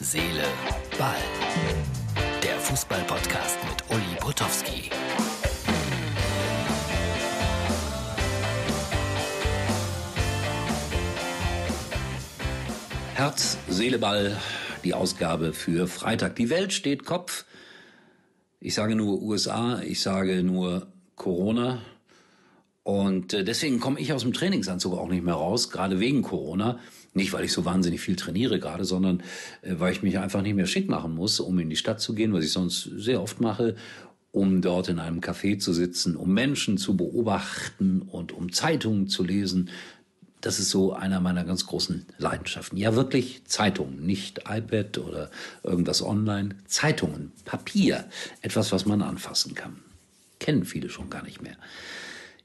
Seele, Ball. Der Fußball-Podcast mit Uli Potowski. Herz, Seele, Ball, die Ausgabe für Freitag. Die Welt steht Kopf. Ich sage nur USA, ich sage nur Corona. Und äh, deswegen komme ich aus dem Trainingsanzug auch nicht mehr raus, gerade wegen Corona. Nicht, weil ich so wahnsinnig viel trainiere gerade, sondern äh, weil ich mich einfach nicht mehr schick machen muss, um in die Stadt zu gehen, was ich sonst sehr oft mache, um dort in einem Café zu sitzen, um Menschen zu beobachten und um Zeitungen zu lesen. Das ist so einer meiner ganz großen Leidenschaften. Ja, wirklich Zeitungen, nicht iPad oder irgendwas online. Zeitungen, Papier, etwas, was man anfassen kann. Kennen viele schon gar nicht mehr.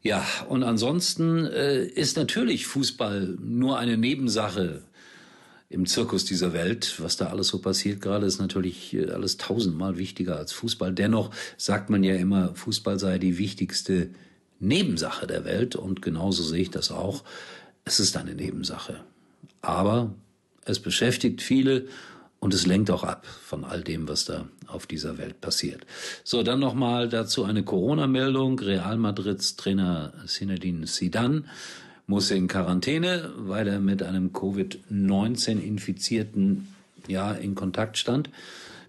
Ja, und ansonsten äh, ist natürlich Fußball nur eine Nebensache im Zirkus dieser Welt. Was da alles so passiert gerade, ist natürlich äh, alles tausendmal wichtiger als Fußball. Dennoch sagt man ja immer, Fußball sei die wichtigste Nebensache der Welt und genauso sehe ich das auch. Es ist eine Nebensache. Aber es beschäftigt viele und es lenkt auch ab von all dem, was da auf dieser Welt passiert. So, dann nochmal dazu eine Corona-Meldung. Real Madrids Trainer Zinedine Zidane muss in Quarantäne, weil er mit einem Covid-19-Infizierten ja in Kontakt stand.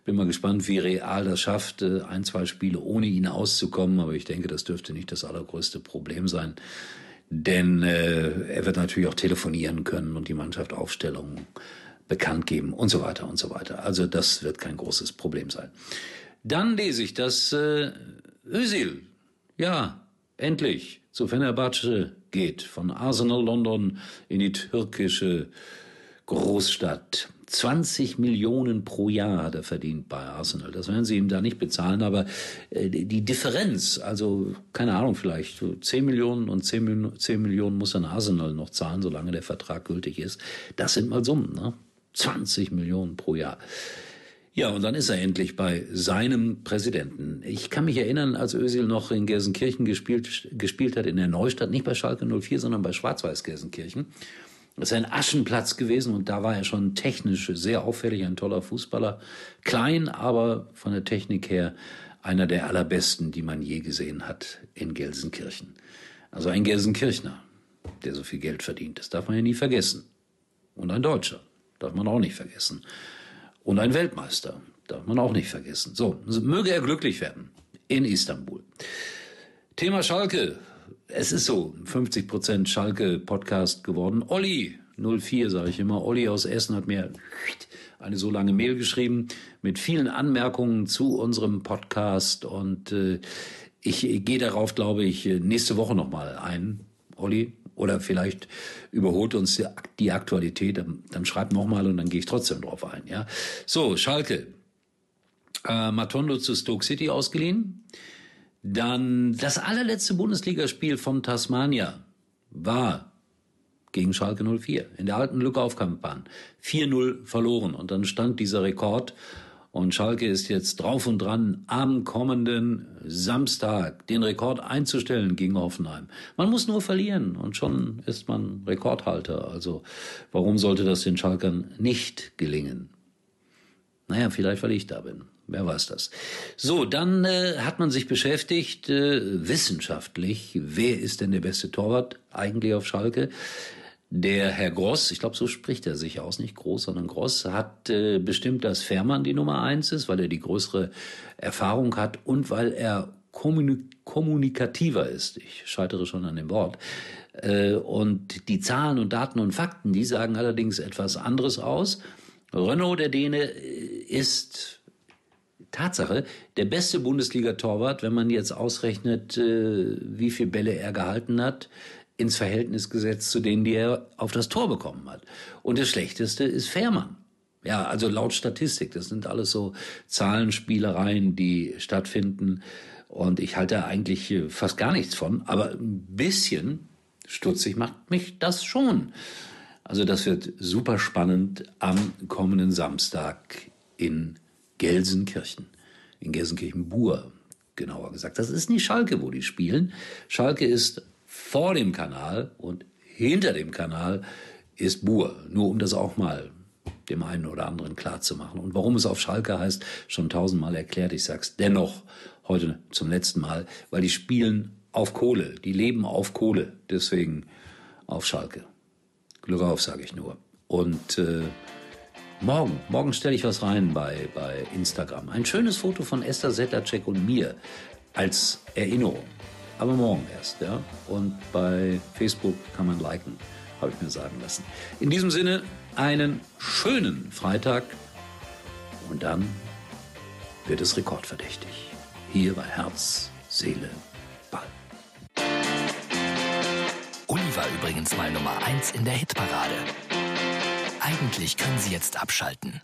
Bin mal gespannt, wie Real das schafft, äh, ein, zwei Spiele ohne ihn auszukommen. Aber ich denke, das dürfte nicht das allergrößte Problem sein. Denn äh, er wird natürlich auch telefonieren können und die Mannschaft Aufstellungen bekannt geben und so weiter und so weiter. Also das wird kein großes Problem sein. Dann lese ich, dass äh, Özil, ja, endlich zu Fenerbahce geht, von Arsenal London in die türkische Großstadt. 20 Millionen pro Jahr hat er verdient bei Arsenal. Das werden sie ihm da nicht bezahlen, aber äh, die Differenz, also keine Ahnung, vielleicht 10 Millionen und 10, 10 Millionen muss ein Arsenal noch zahlen, solange der Vertrag gültig ist. Das sind mal Summen. Ne? 20 Millionen pro Jahr. Ja, und dann ist er endlich bei seinem Präsidenten. Ich kann mich erinnern, als Özil noch in Gelsenkirchen gespielt, gespielt hat, in der Neustadt, nicht bei Schalke 04, sondern bei Schwarz-Weiß Gelsenkirchen. Das ist ein Aschenplatz gewesen und da war er schon technisch sehr auffällig, ein toller Fußballer. Klein, aber von der Technik her einer der allerbesten, die man je gesehen hat in Gelsenkirchen. Also ein Gelsenkirchner, der so viel Geld verdient. Das darf man ja nie vergessen. Und ein Deutscher. Darf man auch nicht vergessen. Und ein Weltmeister. Darf man auch nicht vergessen. So, möge er glücklich werden. In Istanbul. Thema Schalke. Es ist so, 50 Prozent Schalke-Podcast geworden. Olli, 04 sage ich immer. Olli aus Essen hat mir eine so lange Mail geschrieben mit vielen Anmerkungen zu unserem Podcast und äh, ich gehe darauf, glaube ich, nächste Woche nochmal ein. Olli, oder vielleicht überholt uns die Aktualität, dann, dann schreibt nochmal und dann gehe ich trotzdem drauf ein. Ja, So, Schalke. Äh, Matondo zu Stoke City ausgeliehen. Dann das allerletzte Bundesligaspiel von Tasmania war gegen Schalke 04 in der alten Lückaufkampfbahn. 4-0 verloren und dann stand dieser Rekord und Schalke ist jetzt drauf und dran, am kommenden Samstag den Rekord einzustellen gegen Hoffenheim. Man muss nur verlieren und schon ist man Rekordhalter. Also warum sollte das den Schalkern nicht gelingen? Naja, vielleicht weil ich da bin. Wer weiß das. So, dann äh, hat man sich beschäftigt, äh, wissenschaftlich, wer ist denn der beste Torwart eigentlich auf Schalke? Der Herr Gross, ich glaube, so spricht er sich aus, nicht Groß, sondern Gross, hat äh, bestimmt, dass Fährmann die Nummer eins ist, weil er die größere Erfahrung hat und weil er kommunik kommunikativer ist. Ich scheitere schon an dem Wort. Äh, und die Zahlen und Daten und Fakten, die sagen allerdings etwas anderes aus. Renault, der Däne, ist Tatsache der beste Bundesliga-Torwart, wenn man jetzt ausrechnet, äh, wie viele Bälle er gehalten hat ins Verhältnis gesetzt zu denen, die er auf das Tor bekommen hat. Und das Schlechteste ist Fährmann. Ja, also laut Statistik, das sind alles so Zahlenspielereien, die stattfinden. Und ich halte eigentlich fast gar nichts von, aber ein bisschen stutzig macht mich das schon. Also das wird super spannend am kommenden Samstag in Gelsenkirchen. In Gelsenkirchen-Bur, genauer gesagt. Das ist nicht Schalke, wo die spielen. Schalke ist vor dem Kanal und hinter dem Kanal ist Bur. Nur um das auch mal dem einen oder anderen klarzumachen. Und warum es auf Schalke heißt, schon tausendmal erklärt, ich sag's dennoch heute zum letzten Mal, weil die spielen auf Kohle, die leben auf Kohle, deswegen auf Schalke. Glück auf, sage ich nur. Und äh, morgen, morgen stelle ich was rein bei, bei Instagram. Ein schönes Foto von Esther Sedlacek und mir als Erinnerung. Aber morgen erst, ja. Und bei Facebook kann man liken, habe ich mir sagen lassen. In diesem Sinne, einen schönen Freitag. Und dann wird es rekordverdächtig. Hier bei Herz, Seele, Ball. Uli war übrigens mal Nummer 1 in der Hitparade. Eigentlich können Sie jetzt abschalten.